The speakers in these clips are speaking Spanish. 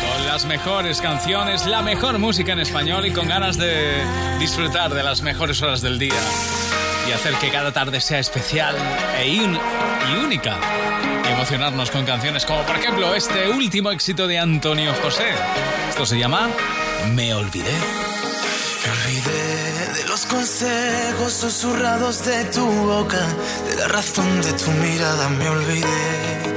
Con las mejores canciones, la mejor música en español y con ganas de disfrutar de las mejores horas del día y hacer que cada tarde sea especial e y única. Y emocionarnos con canciones como por ejemplo este último éxito de Antonio José. Esto se llama Me olvidé. Me olvidé de los consejos susurrados de tu boca, de la razón de tu mirada me olvidé,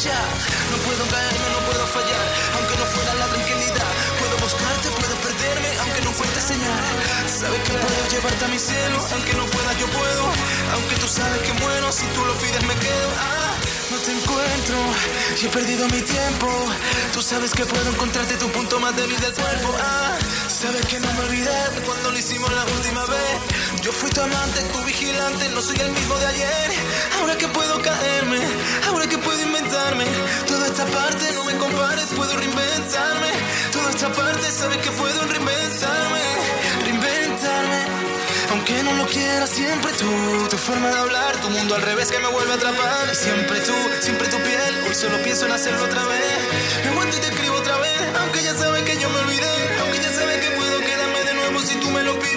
No puedo caerme, no puedo fallar. Aunque no fuera la tranquilidad. Puedo buscarte, puedo perderme, aunque no encuentre señal. Sabes que puedo llevarte a mi cielo. Aunque no pueda, yo puedo. Aunque tú sabes que muero, si tú lo pides, me quedo. Ah, no te encuentro y he perdido mi tiempo. Tú sabes que puedo encontrarte tu punto más débil del cuerpo. Ah, sabes que no me olvidé cuando lo hicimos la última vez. Yo fui tu amante, tu vigilante, no soy el mismo de ayer. Ahora que puedo caerme, ahora que puedo inventarme. Toda esta parte no me compares, puedo reinventarme. Toda esta parte sabes que puedo reinventarme, reinventarme. Aunque no lo quiera, siempre tú, tu forma de hablar, tu mundo al revés que me vuelve a atrapar. Siempre tú, siempre tu piel, hoy solo pienso en hacerlo otra vez. Me aguanto y te escribo otra vez, aunque ya sabes que yo me olvidé. Aunque ya sabes que puedo quedarme de nuevo si tú me lo pides.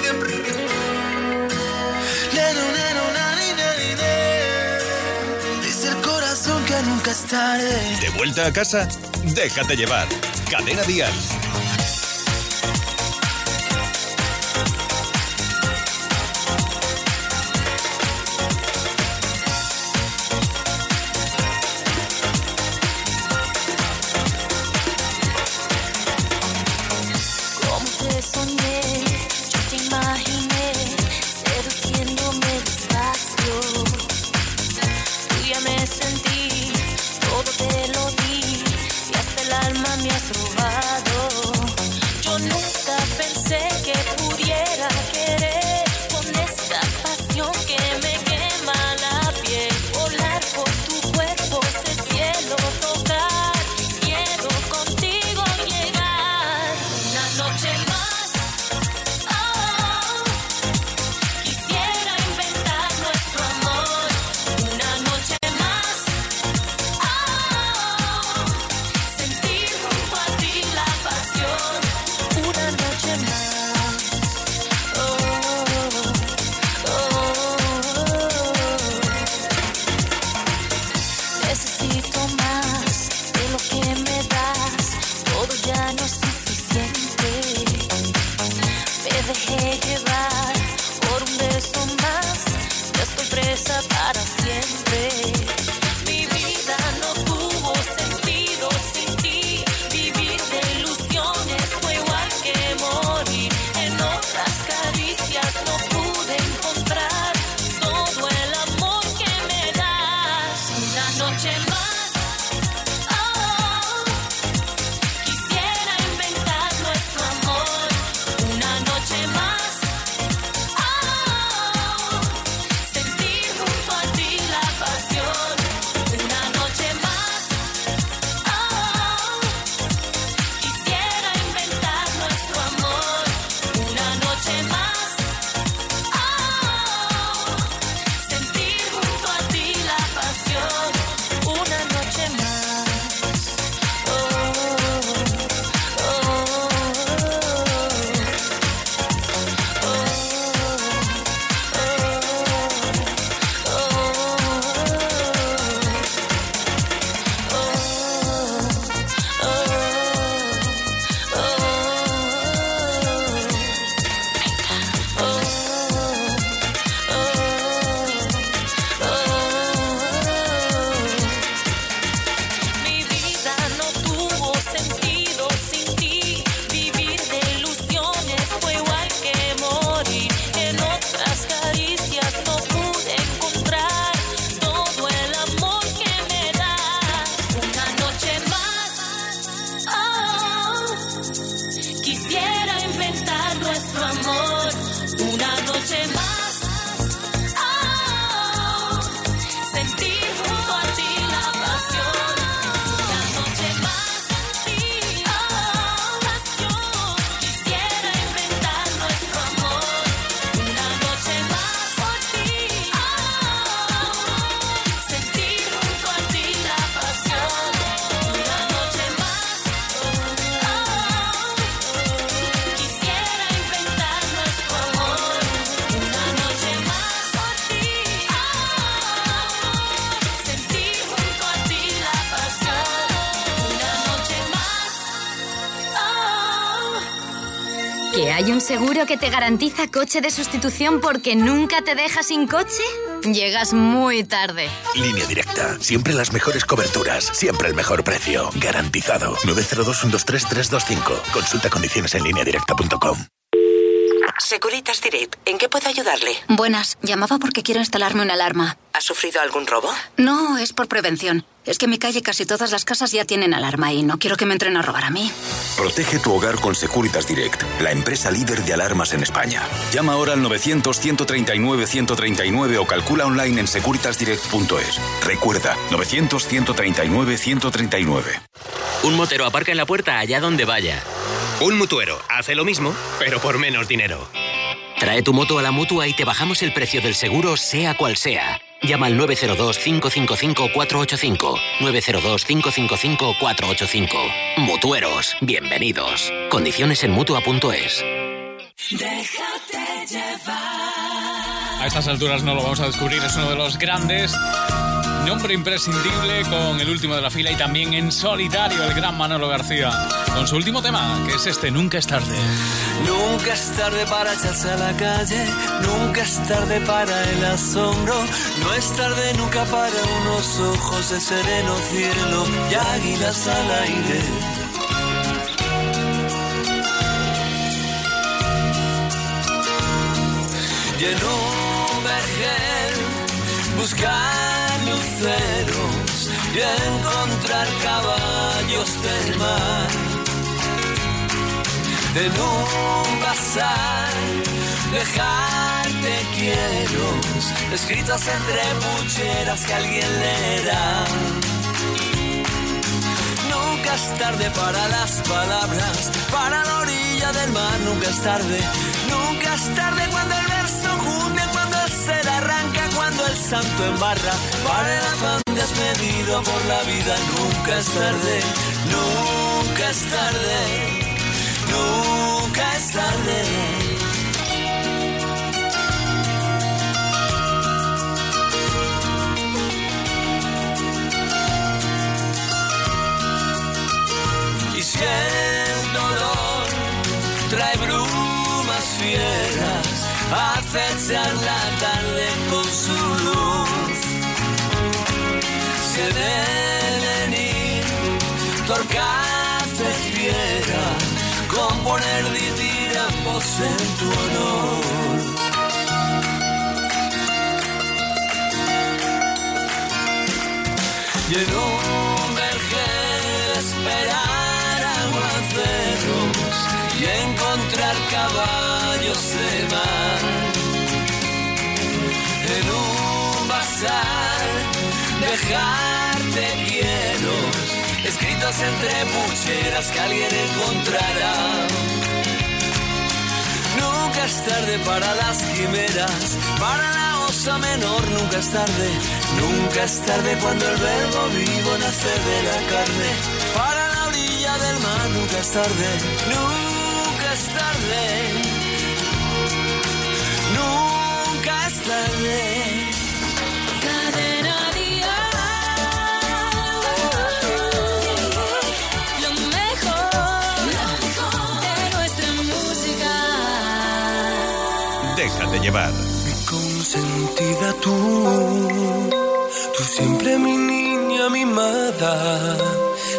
¿De vuelta a casa? Déjate llevar. Cadena Dial. ¿Hay un seguro que te garantiza coche de sustitución porque nunca te deja sin coche? Llegas muy tarde. Línea directa. Siempre las mejores coberturas. Siempre el mejor precio. Garantizado. 902-123-325. Consulta condiciones en directa.com. Securitas Direct, ¿en qué puedo ayudarle? Buenas, llamaba porque quiero instalarme una alarma. ¿Ha sufrido algún robo? No, es por prevención. Es que en mi calle casi todas las casas ya tienen alarma y no quiero que me entren a robar a mí. Protege tu hogar con Securitas Direct, la empresa líder de alarmas en España. Llama ahora al 900-139-139 o calcula online en securitasdirect.es. Recuerda, 900-139-139. Un motero aparca en la puerta allá donde vaya. Un mutuero hace lo mismo, pero por menos dinero. Trae tu moto a la mutua y te bajamos el precio del seguro, sea cual sea. Llama al 902-555-485. 902-555-485. Mutueros, bienvenidos. Condiciones en mutua.es. Déjate llevar. A estas alturas no lo vamos a descubrir, es uno de los grandes Nombre imprescindible con el último de la fila y también en solitario el gran Manolo García. Con su último tema, que es este, Nunca es tarde. Nunca es tarde para echarse a la calle, nunca es tarde para el asombro, no es tarde nunca para unos ojos de sereno cielo y águilas al aire. Y en un vergel buscar y encontrar caballos del mar. De un pasar, dejarte quiero, escritos entre pucheras que alguien leerá. Nunca es tarde para las palabras, para la orilla del mar, nunca es tarde, nunca es tarde cuando el verso junte, cuando el ser arranca, cuando el santo embarra, para el afán despedido por la vida, nunca es tarde, nunca es tarde, nunca es tarde. Y el dolor trae brumas fieras, acechan la tarde con Se deben ir torcaces fieras, componer ambos en tu honor. y en un vergel esperar aguaceros y encontrar caballos de mar. En un bazar dejarte quiero escritos entre pucheras que alguien encontrará. Nunca es tarde para las quimeras, para la osa menor nunca es tarde, nunca es tarde cuando el verbo vivo nace de la carne. Para la orilla del mar nunca es tarde, nunca es tarde, nunca es tarde. Déjate llevar. Mi consentida tú, tú siempre mi niña mimada,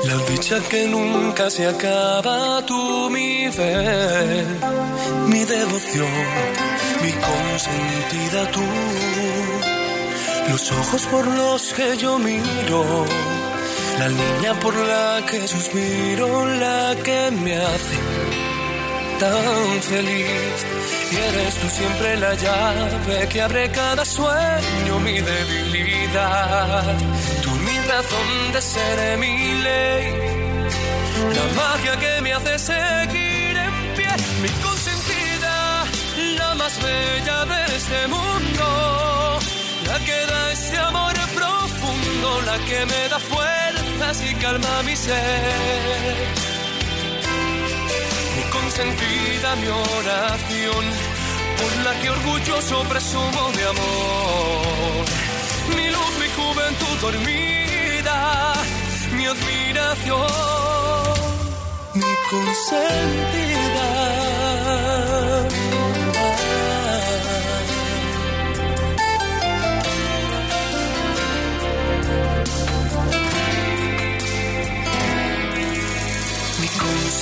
la dicha que nunca se acaba, tú mi fe, mi devoción, mi consentida tú, los ojos por los que yo miro. La niña por la que suspiro, la que me hace tan feliz. Eres tú siempre la llave que abre cada sueño, mi debilidad. Tú mi razón de ser, mi ley. La magia que me hace seguir en pie, mi consentida, la más bella de este mundo. La que da este amor profundo, la que me da fuerzas y calma mi ser consentida, mi oración, por la que orgulloso presumo de amor. Mi luz, mi juventud dormida, mi admiración, mi consentida.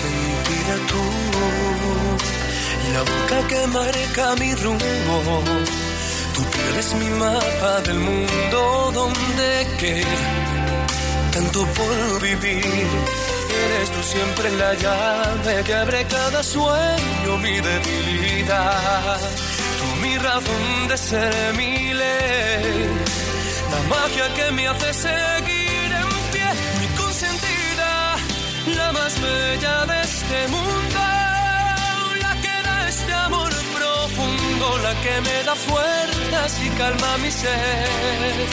Consentida tú, la boca que marca mi rumbo, tu piel mi mapa del mundo donde queda tanto por vivir. Eres tú siempre la llave que abre cada sueño, mi debilidad. Tú mi razón de ser, mi ley, la magia que me hace seguir la más bella de este mundo, la que da este amor profundo, la que me da fuerzas y calma mi ser.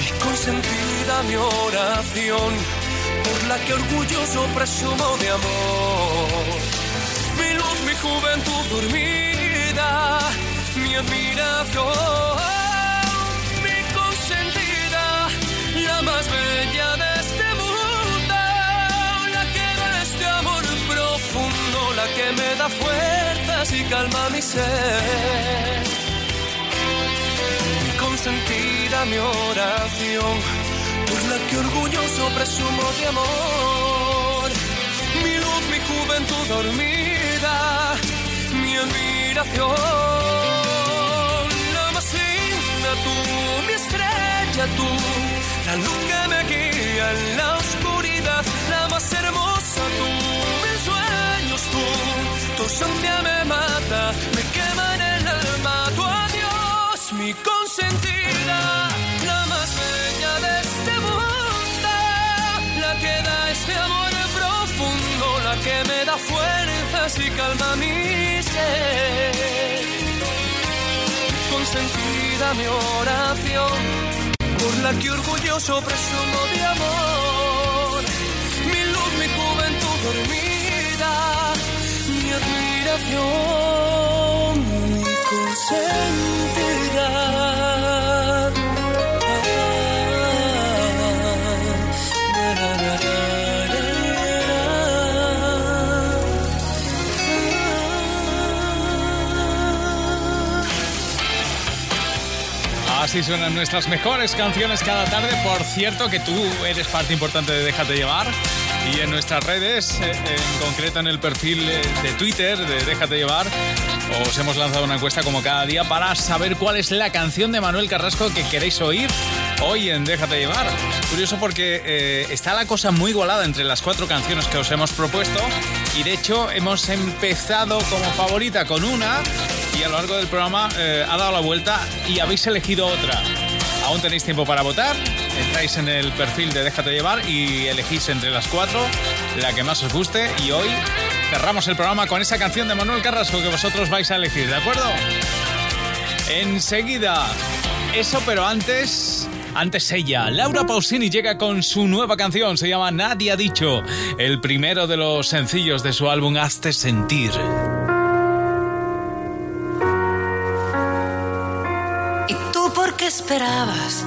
Mi consentida, mi oración, por la que orgulloso presumo de amor. Mi luz, mi juventud dormida, mi admiración. Mi consentida, la más bella de que me da fuerzas y calma mi ser. Mi consentida, mi oración, por la que orgulloso presumo de amor. Mi luz, mi juventud dormida, mi admiración. La más linda tú, mi estrella tú, la luz que me guía en la oscuridad, la más hermosa tú, tu ausencia me mata, me quema en el alma, tu adiós, mi consentida, la más bella de este mundo, la que da este amor profundo, la que me da fuerzas y calma mi ser consentida mi oración, por la que orgulloso presumo de amor. Mi luz, mi juventud dormida, mi Así suenan nuestras mejores canciones cada tarde. Por cierto, que tú eres parte importante de Déjate Llevar. Y en nuestras redes, eh, en concreto en el perfil eh, de Twitter de Déjate Llevar, os hemos lanzado una encuesta como cada día para saber cuál es la canción de Manuel Carrasco que queréis oír hoy en Déjate llevar. Curioso porque eh, está la cosa muy igualada entre las cuatro canciones que os hemos propuesto y de hecho hemos empezado como favorita con una y a lo largo del programa eh, ha dado la vuelta y habéis elegido otra. Aún tenéis tiempo para votar, entráis en el perfil de Déjate llevar y elegís entre las cuatro la que más os guste y hoy cerramos el programa con esa canción de Manuel Carrasco que vosotros vais a elegir, ¿de acuerdo? Enseguida, eso pero antes... Antes ella, Laura Pausini llega con su nueva canción, se llama Nadie ha dicho, el primero de los sencillos de su álbum Hazte Sentir. ¿Y tú por qué esperabas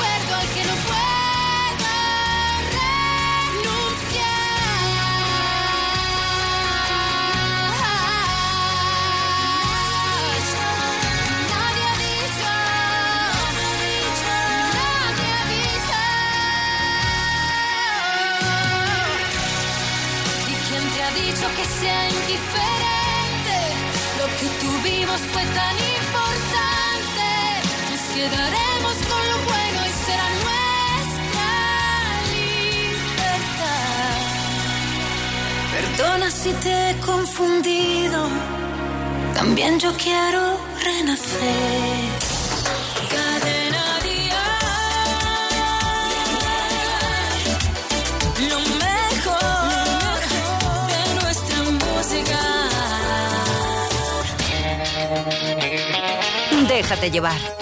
si te he confundido. También yo quiero renacer. Déjate llevar.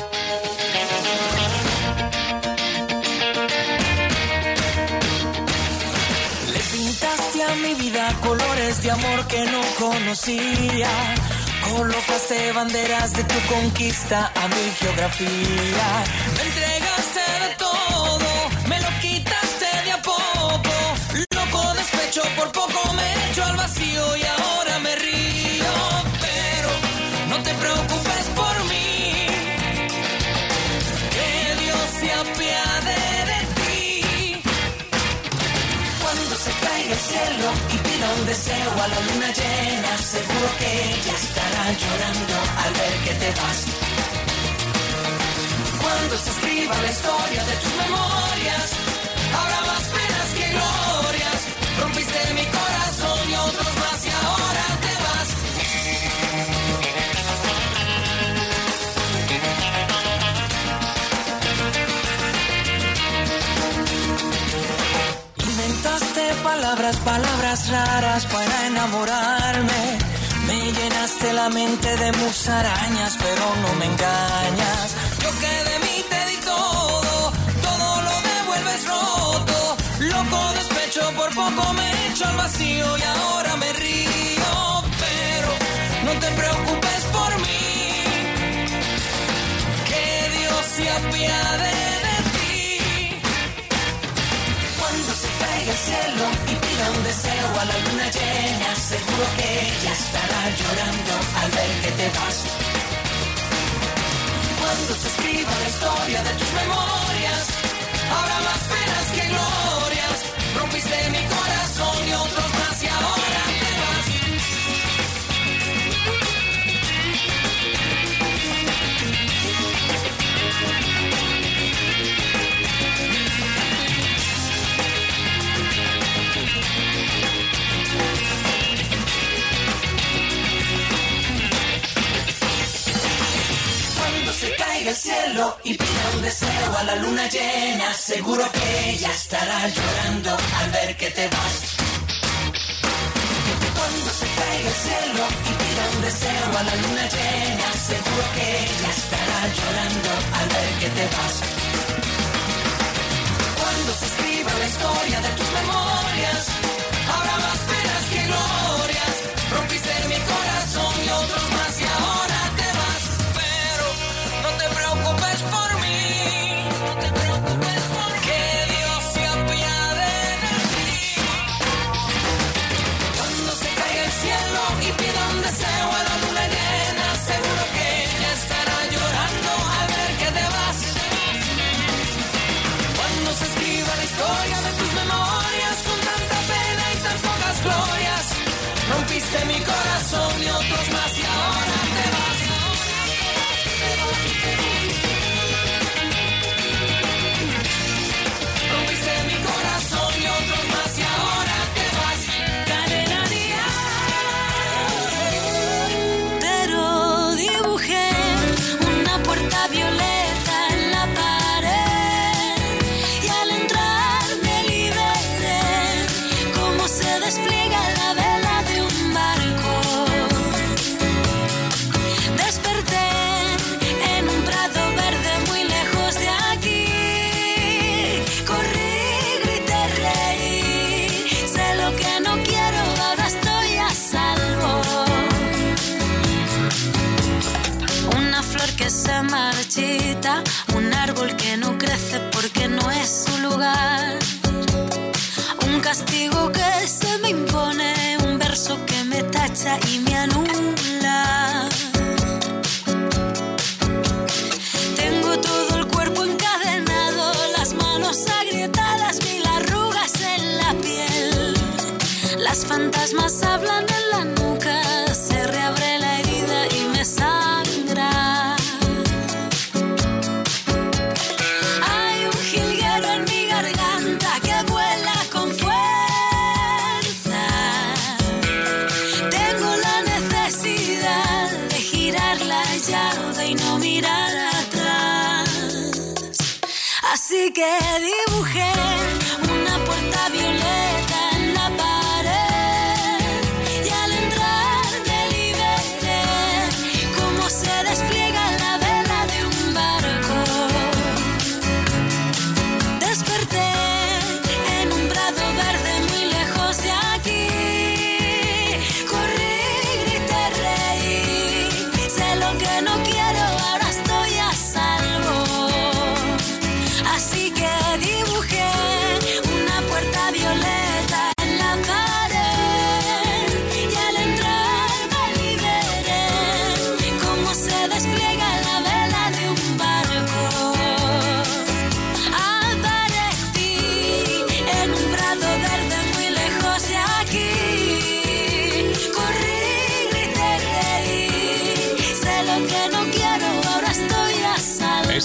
Mi vida colores de amor que no conocía. Colocaste banderas de tu conquista a mi geografía. Me entregaste de todo, me lo quitaste de a poco. Loco despecho, por poco me echo al vacío y ahora me río. Pero no te preocupes por mí. Que Dios se apiade y pida un deseo a la luna llena, seguro que ella estará llorando al ver que te vas. Cuando se escriba la historia de tus memorias, palabras, palabras raras para enamorarme. Me llenaste la mente de musarañas, pero no me engañas. Yo que de mí te di todo, todo lo devuelves roto. Loco despecho, por poco me echo al vacío y ahora me río. Pero no te preocupes por mí, que Dios se apiade el cielo y pida un deseo a la luna llena, seguro que ella estará llorando al ver que te vas. Cuando se escriba la historia de tus memorias, habrá más penas que glorias. Rompiste mi corazón y otros el cielo y pida un deseo a la luna llena, seguro que ella estará llorando al ver que te vas. Cuando se caiga el cielo y pida un deseo a la luna llena, seguro que ella estará llorando al ver que te vas. Cuando se escriba la historia de tus memorias, habrá más mirar atrás. Así que dibujé una puerta violeta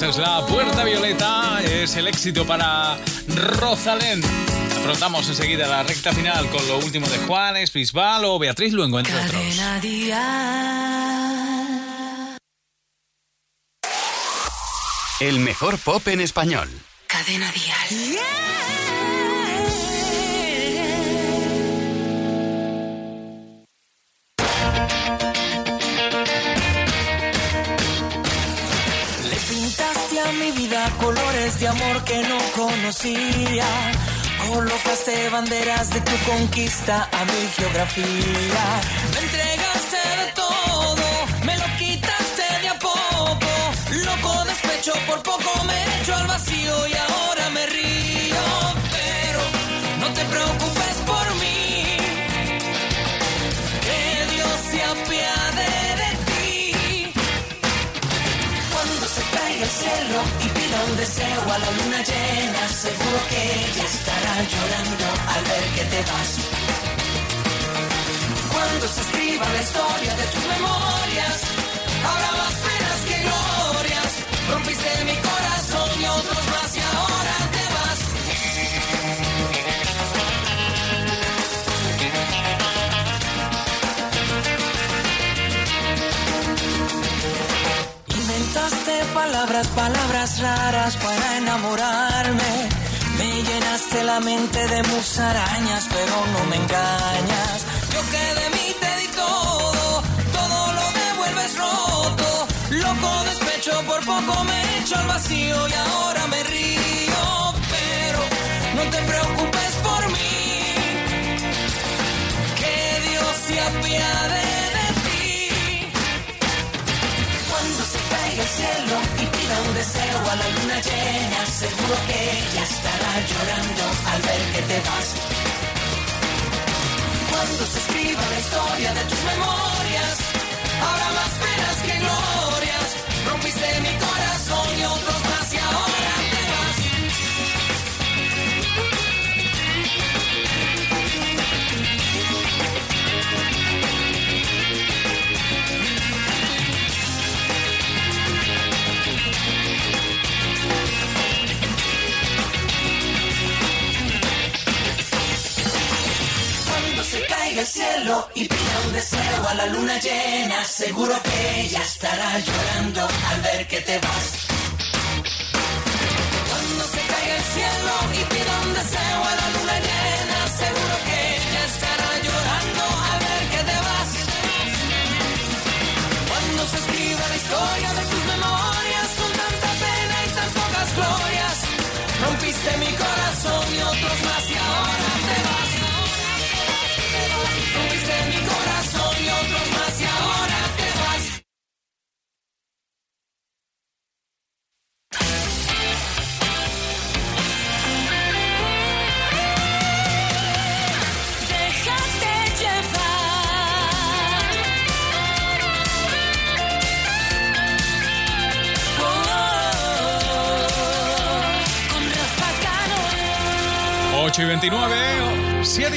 es la puerta violeta, es el éxito para Rosalén. Afrontamos enseguida la recta final con lo último de Juanes, Bisbal o Beatriz Luengo, entre otros. Cadena Dial. El mejor pop en español. Cadena Dial. Señales de amor que no conocía. Colocaste banderas de tu conquista a mi geografía. Me entregaste de todo, me lo quitaste de a poco. Loco despecho, por poco deseo a la luna llena, seguro que ella estará llorando al ver que te vas. Cuando se escriba la historia de tus memorias, habrá más penas que glorias. Rompiste mi corazón y otros más y ahora te vas. Inventaste palabras, palabras raras para enamorarme. Me llenaste la mente de musarañas, pero no me engañas. Yo que de mí te di todo, todo lo devuelves roto. Loco despecho, por poco me echo al vacío y ahora me río. Pero no te preocupes por mí, que Dios se apiade deseo a la luna llena, seguro que ella estará llorando al ver que te vas. Cuando se escriba la historia de tus memorias, habrá más penas que glorias. Rompiste mi corazón y otros El cielo y pida un deseo a la luna llena, seguro que ella estará llorando al ver que te vas.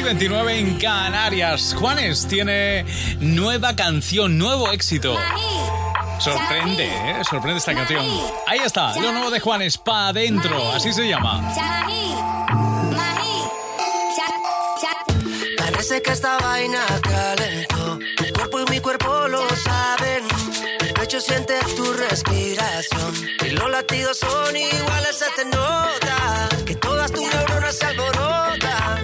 29 en Canarias. Juanes tiene nueva canción, nuevo éxito. Sorprende, ¿eh? Sorprende esta canción. Ahí está, lo nuevo de Juanes, pa' adentro, así se llama. Parece que esta vaina calentó. Tu cuerpo y mi cuerpo lo saben. El pecho siente tu respiración. Y los latidos son iguales, se te nota. Que todas tus neuronas se alborotan.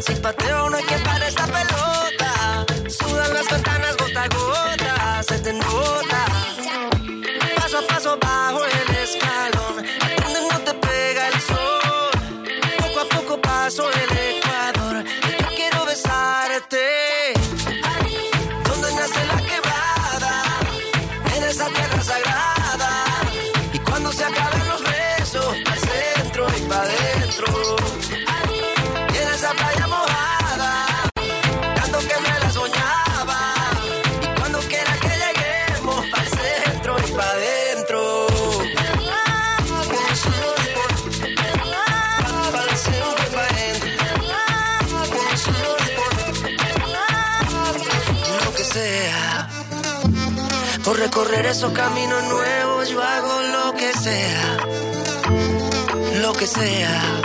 Sin pateo no hay que parar esta pelota. Sudan las ventanas gota a gota. Por recorrer esos caminos nuevos, yo hago lo que sea. Lo que sea.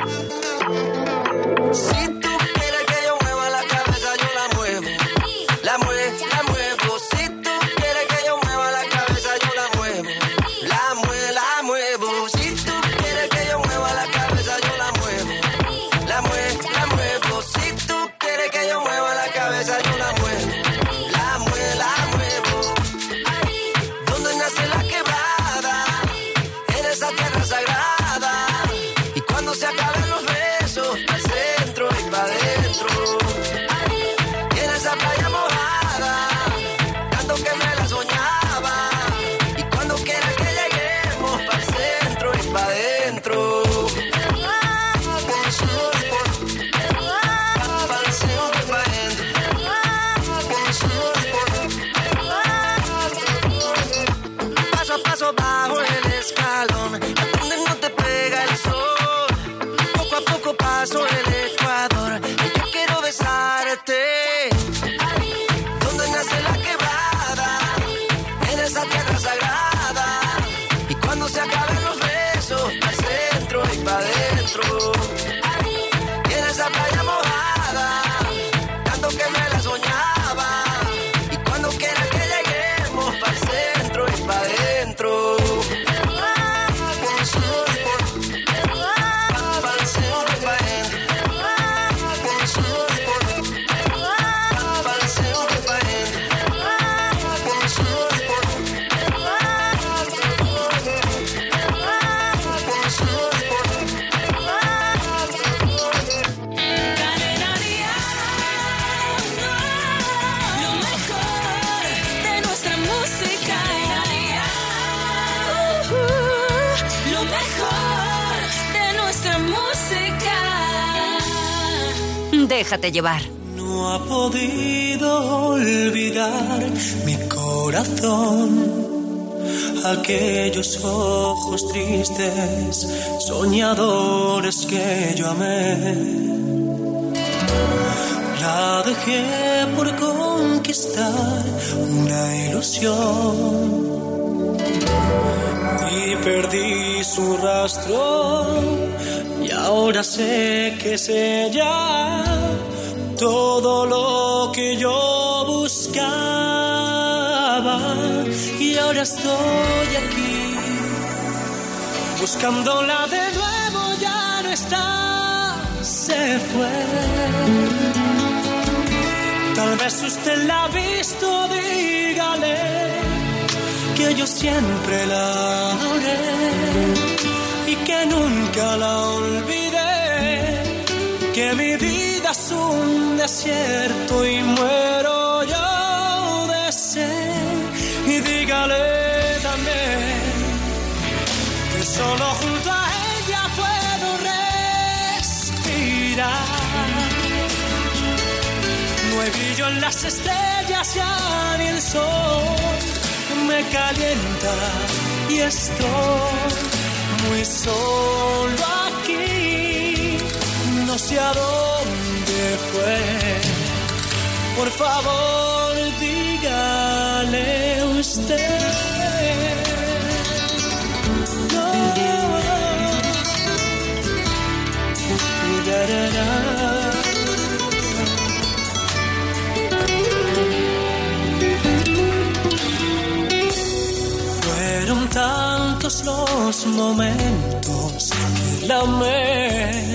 Déjate llevar. No ha podido olvidar mi corazón aquellos ojos tristes, soñadores que yo amé. La dejé por conquistar una ilusión y perdí su rastro y ahora sé que es ella todo lo que yo buscaba y ahora estoy aquí buscándola de nuevo ya no está se fue. Tal vez usted la ha visto dígale que yo siempre la adoré y que nunca la olvidé que mi vida un desierto y muero yo de sed. Y dígale también que solo junto a ella puedo respirar. No hay en las estrellas ya ni el sol me calienta y estoy muy solo aquí. No sé a dónde fue. Por favor, dígale usted. No. Da, da. Fueron tantos los momentos que la amé,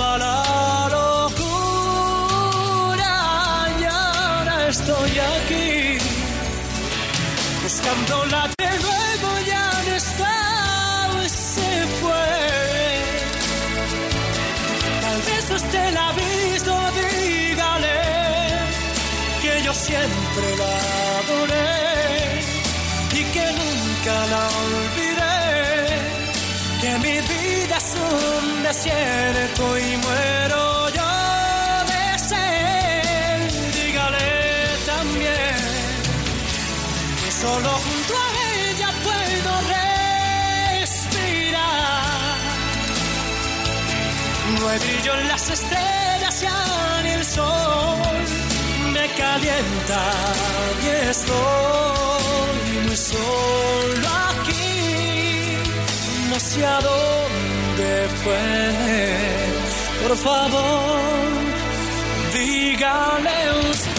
estoy aquí buscándola de nuevo ya no está se fue. Tal vez usted la ha visto dígale que yo siempre la adoré y que nunca la olvidé que mi vida es un desierto y muero solo junto a ella puedo respirar. No hay brillo en las estrellas ya ni el sol me calienta y estoy muy solo aquí no sé a dónde fue. Por favor, dígale usted.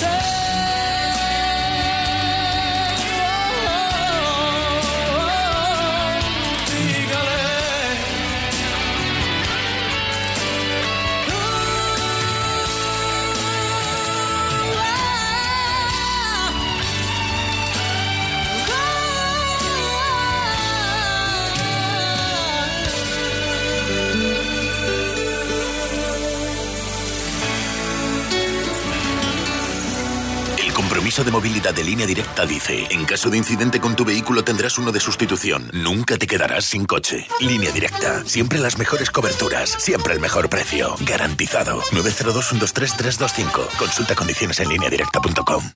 El compromiso de movilidad de línea directa dice, en caso de incidente con tu vehículo tendrás uno de sustitución. Nunca te quedarás sin coche. Línea directa. Siempre las mejores coberturas. Siempre el mejor precio. Garantizado. 902-123-325. Consulta condiciones en lineadirecta.com.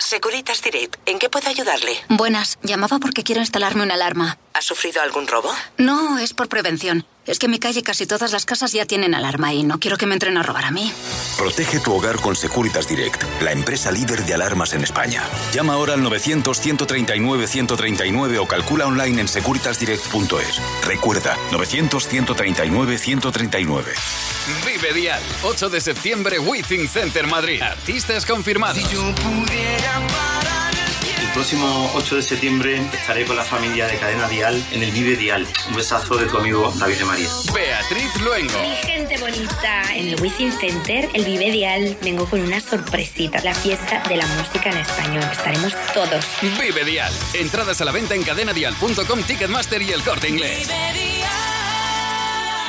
Securitas Direct, ¿en qué puedo ayudarle? Buenas, llamaba porque quiero instalarme una alarma. ¿Ha sufrido algún robo? No, es por prevención. Es que en mi calle casi todas las casas ya tienen alarma y no quiero que me entren a robar a mí. Protege tu hogar con Securitas Direct, la empresa líder de alarmas en España. Llama ahora al 900-139-139 o calcula online en securitasdirect.es. Recuerda, 900-139-139. Vive Dial, 8 de septiembre, Withing Center Madrid. Artistas confirmados. Próximo 8 de septiembre estaré con la familia de Cadena Dial en el Vive Dial. Un besazo de tu amigo David de María. Beatriz Luengo. Mi gente bonita, en el Wizzing Center, el Vive Dial, vengo con una sorpresita. La fiesta de la música en español. Estaremos todos. Vive Dial. Entradas a la venta en cadenadial.com, Ticketmaster y el corte inglés.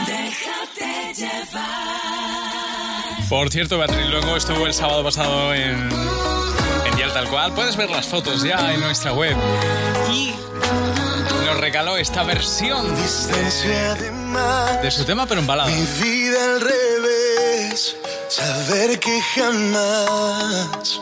Déjate llevar. Por cierto, Beatriz luego estuvo el sábado pasado en, Dial Tal Cual. Puedes ver las fotos ya en nuestra web. Y nos regaló esta versión de su tema, pero en balada. Mi vida al revés, saber que jamás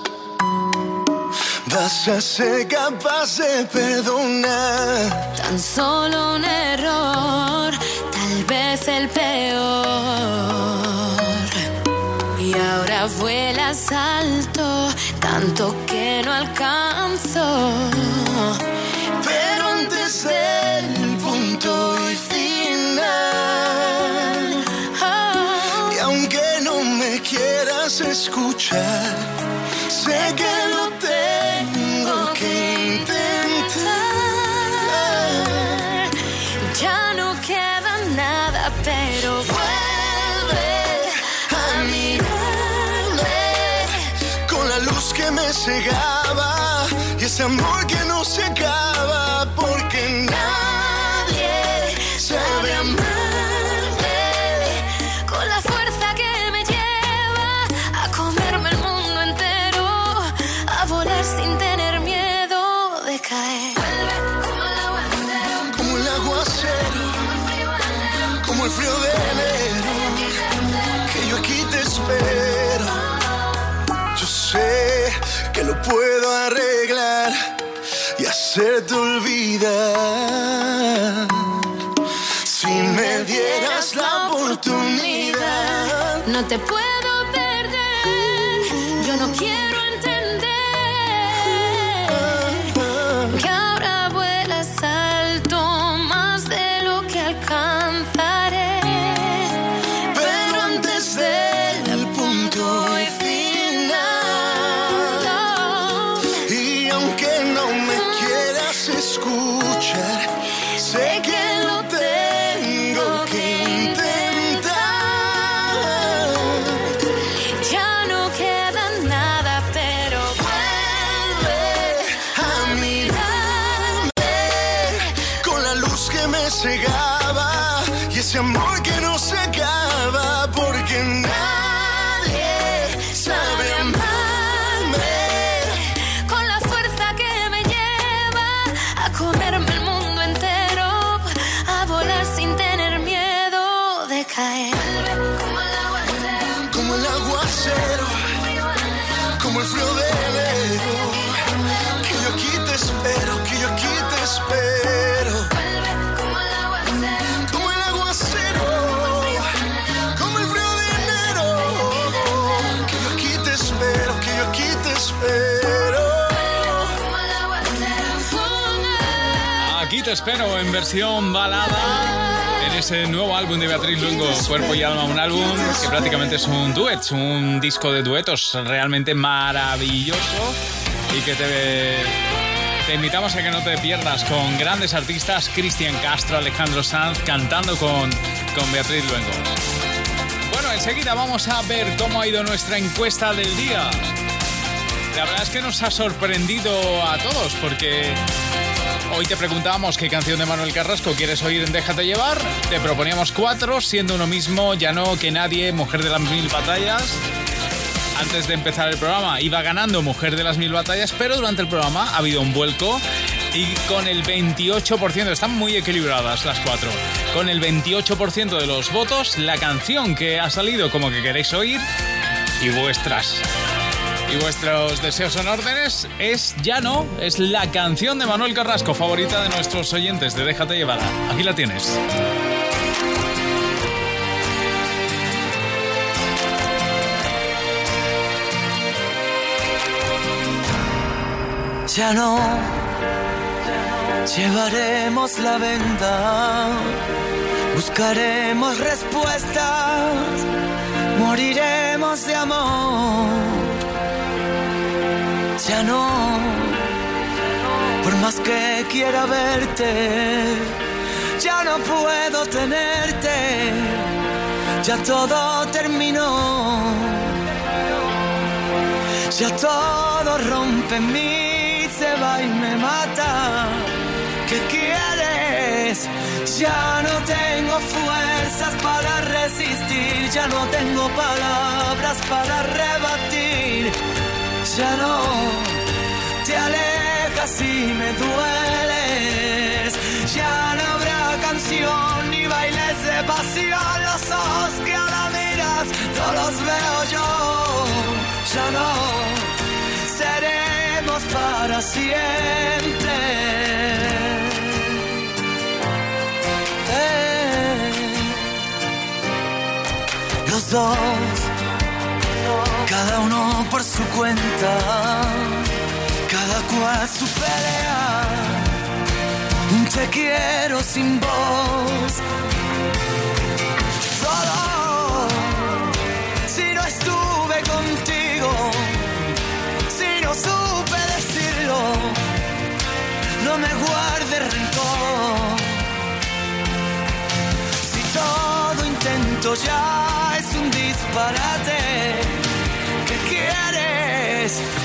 vas a ser capaz de perdonar. Tan solo un error, tal vez el peor. Y ahora vuelas alto, tanto que no alcanzo. Pero antes del punto y final, y aunque no me quieras escuchar, sé que lo cegaba y ese amor que no se acaba puedo arreglar y hacerte olvidar. Si me dieras la oportunidad, No te puedo te espero en versión balada en ese nuevo álbum de Beatriz Luengo, Cuerpo y Alma, un álbum que prácticamente es un duet, un disco de duetos realmente maravilloso y que te, te invitamos a que no te pierdas con grandes artistas, Cristian Castro, Alejandro Sanz, cantando con, con Beatriz Luengo. Bueno, enseguida vamos a ver cómo ha ido nuestra encuesta del día. La verdad es que nos ha sorprendido a todos porque Hoy te preguntábamos qué canción de Manuel Carrasco quieres oír en Déjate llevar. Te proponíamos cuatro, siendo uno mismo, ya no que nadie, Mujer de las Mil Batallas. Antes de empezar el programa iba ganando Mujer de las Mil Batallas, pero durante el programa ha habido un vuelco y con el 28%, están muy equilibradas las cuatro, con el 28% de los votos, la canción que ha salido como que queréis oír y vuestras y vuestros deseos son órdenes, es Ya no, es la canción de Manuel Carrasco, favorita de nuestros oyentes de Déjate llevar. Aquí la tienes. Ya no llevaremos la venda, buscaremos respuestas, moriremos de amor. Ya no Por más que quiera verte, ya no puedo tenerte. Ya todo terminó. Ya todo rompe en mí, se va y me mata. ¿Qué quieres? Ya no tengo fuerzas para resistir, ya no tengo palabras para rebatir. Ya no te alejas y me dueles. Ya no habrá canción ni bailes de pasión. Los ojos que ahora miras, no los veo yo. Ya no seremos para siempre. Eh. Los dos, cada uno por su cuenta, cada cual su pelea. Un te quiero sin voz. Solo si no estuve contigo, si no supe decirlo, no me guarde rencor. Si todo intento ya disparate, ¿qué quieres?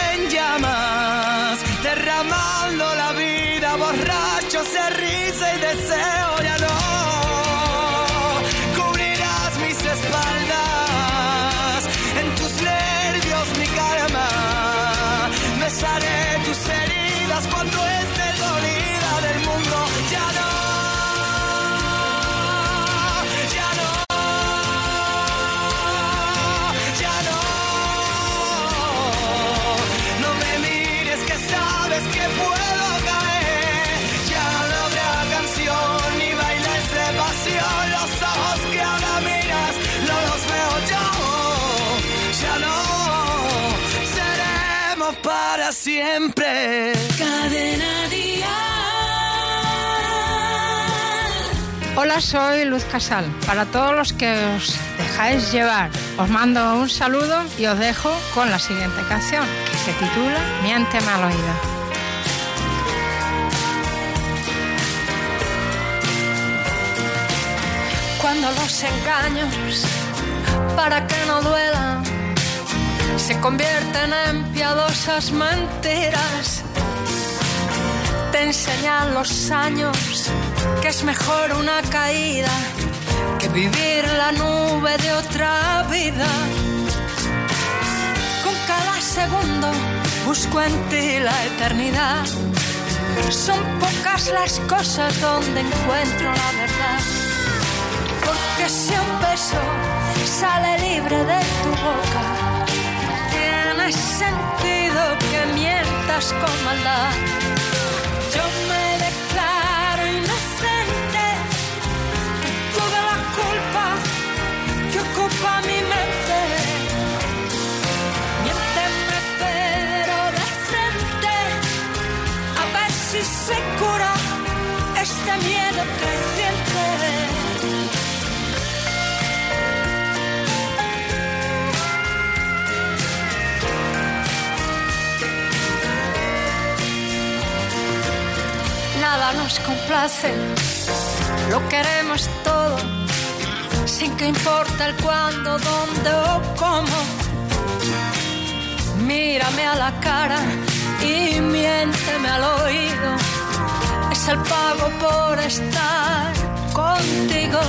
soy Luz Casal. Para todos los que os dejáis llevar, os mando un saludo y os dejo con la siguiente canción, que se titula Miénteme al oído. Cuando los engaños, para que no duelan, se convierten en piadosas mentiras. Te enseñan los años que es mejor una caída que vivir la nube de otra vida. Con cada segundo busco en ti la eternidad. Son pocas las cosas donde encuentro la verdad. Porque si un beso sale libre de tu boca, tiene sentido que mientas con maldad. Yo me inocente, Nos complace, lo queremos todo, sin que importe el cuándo, dónde o cómo. Mírame a la cara y miénteme al oído, es el pago por estar contigo.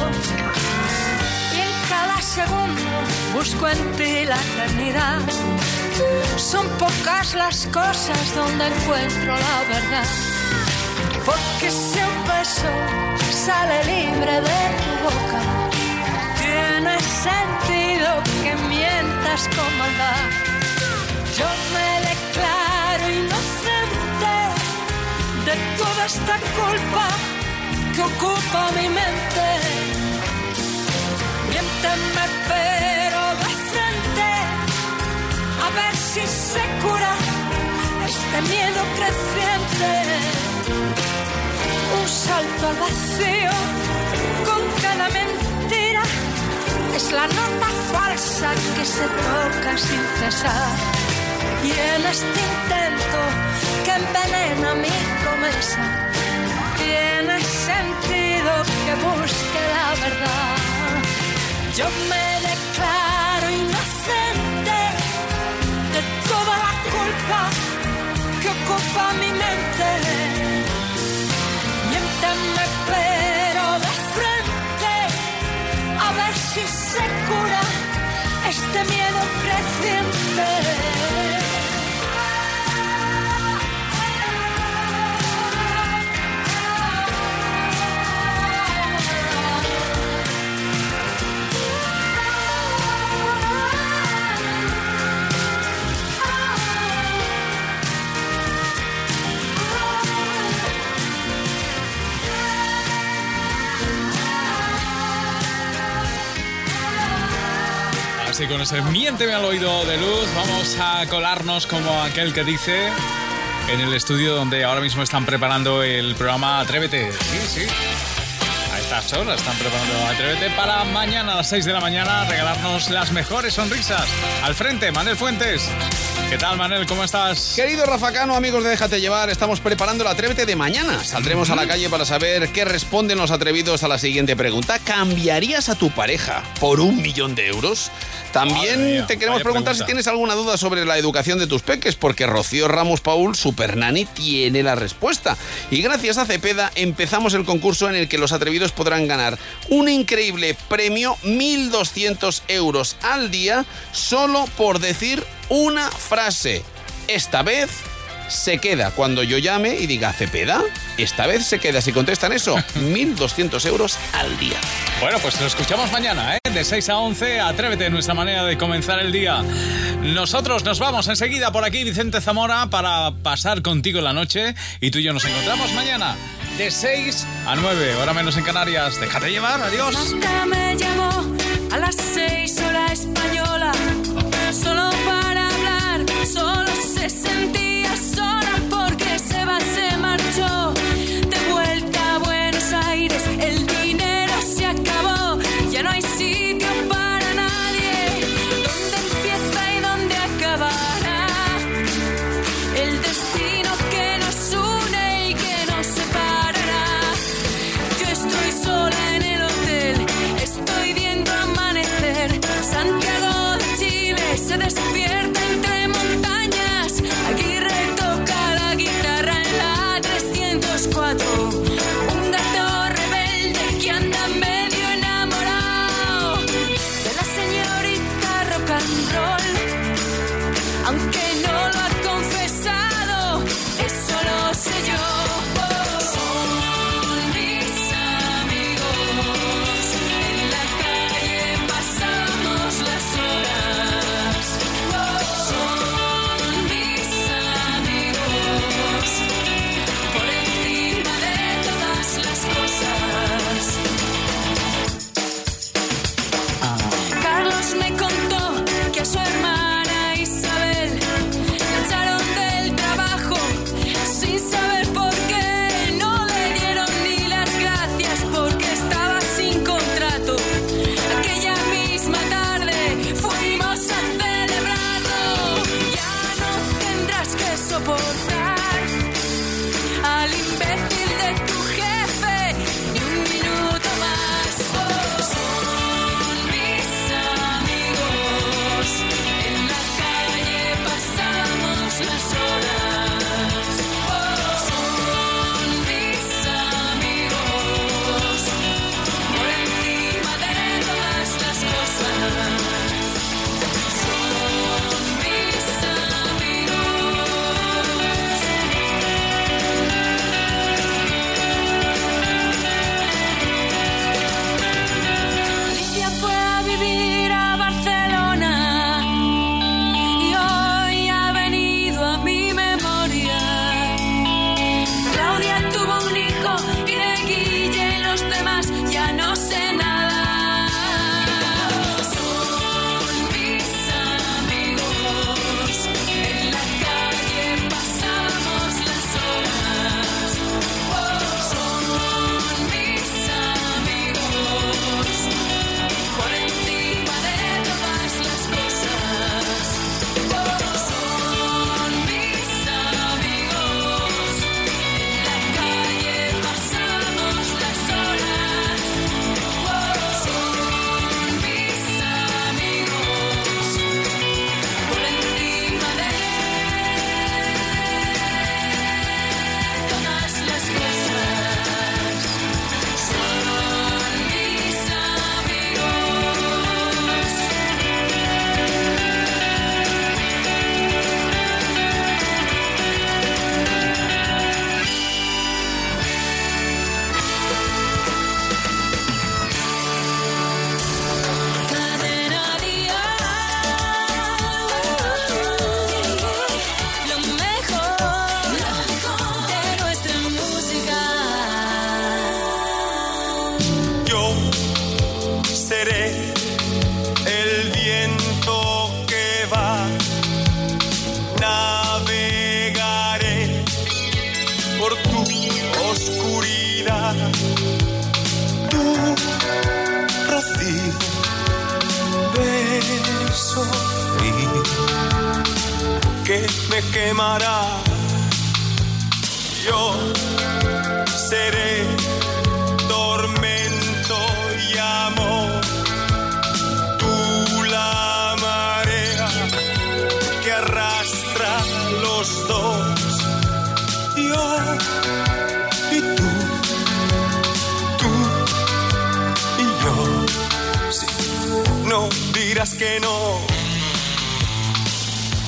Y en cada segundo busco en ti la eternidad. Son pocas las cosas donde encuentro la verdad. Porque si un beso sale libre de tu boca, tiene sentido que mientas con maldad. Yo me declaro inocente de toda esta culpa que ocupa mi mente. Miénteme pero de frente, a ver si se cura este miedo creciente. Un salto al vacío con cada mentira es la nota falsa que se toca sin cesar. Y en este intento que envenena mi promesa, tiene sentido que busque la verdad. Yo me este miedo creciente. Así con ese miénteme al oído de luz, vamos a colarnos como aquel que dice en el estudio donde ahora mismo están preparando el programa Atrévete. Sí, sí. A estas horas están preparando Atrévete para mañana a las 6 de la mañana regalarnos las mejores sonrisas. Al frente, Manel Fuentes. ¿Qué tal, Manel? ¿Cómo estás? Querido Rafa Cano, amigos de Déjate Llevar, estamos preparando el Atrévete de mañana. Saldremos a la calle para saber qué responden los atrevidos a la siguiente pregunta. ¿Cambiarías a tu pareja por un millón de euros? También te queremos preguntar pregunta. si tienes alguna duda sobre la educación de tus peques, porque Rocío Ramos Paul, Super Nani, tiene la respuesta. Y gracias a Cepeda empezamos el concurso en el que los atrevidos podrán ganar un increíble premio, 1.200 euros al día, solo por decir una frase. Esta vez se queda cuando yo llame y diga Cepeda. Esta vez se queda. Si contestan eso, 1.200 euros al día. Bueno, pues lo escuchamos mañana, ¿eh? De 6 a 11, atrévete, nuestra manera de comenzar el día. Nosotros nos vamos enseguida por aquí, Vicente Zamora, para pasar contigo la noche y tú y yo nos encontramos mañana de 6 a 9, hora menos en Canarias. Déjate llevar, adiós. Marta me llamó a las seis hora española, solo para solo se sentía sola porque se marchó baby.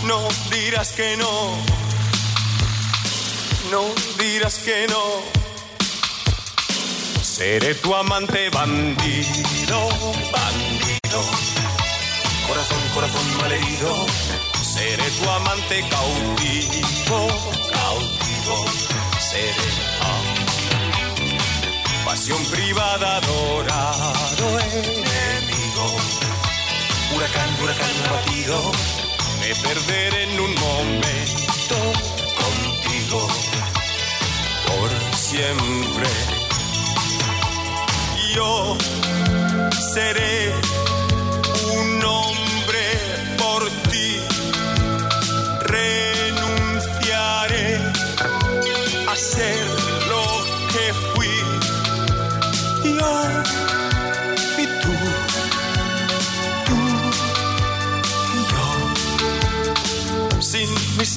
No dirás que no. No dirás que no. Seré tu amante bandido, bandido. Corazón, corazón malherido. Seré tu amante cautivo, cautivo. Seré ah. pasión privada, adorado enemigo. Huracán, huracán abatido. Me perderé en un momento contigo por siempre yo seré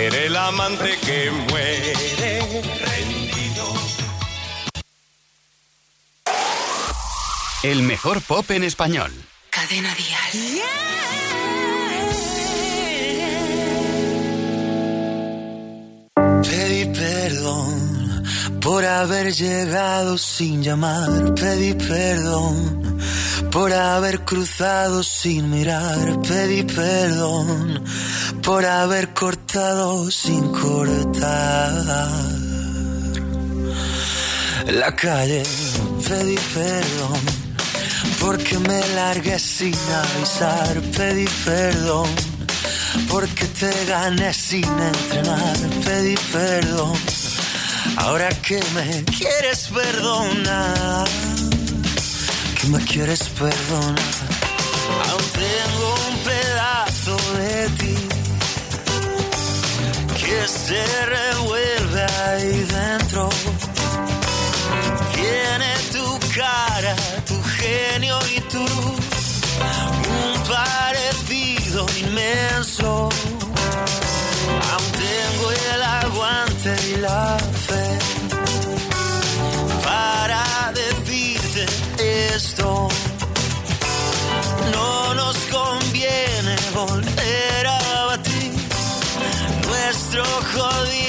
Seré el amante que muere rendido. El mejor pop en español. Cadena Dial. Pedí perdón por haber llegado sin llamar. Pedí perdón por haber cruzado sin mirar. Pedí perdón por haber cortado sin cortar. La calle pedí perdón porque me largué sin avisar. Pedí perdón porque te gané sin entrenar. Pedí perdón ahora que me quieres perdonar. Que me quieres perdonar. Aún tengo un pedazo de ti que se revuelve ahí dentro. Tiene tu cara, tu genio y tu luz, un parecido inmenso. Esto. No nos conviene volver a batir nuestro jodido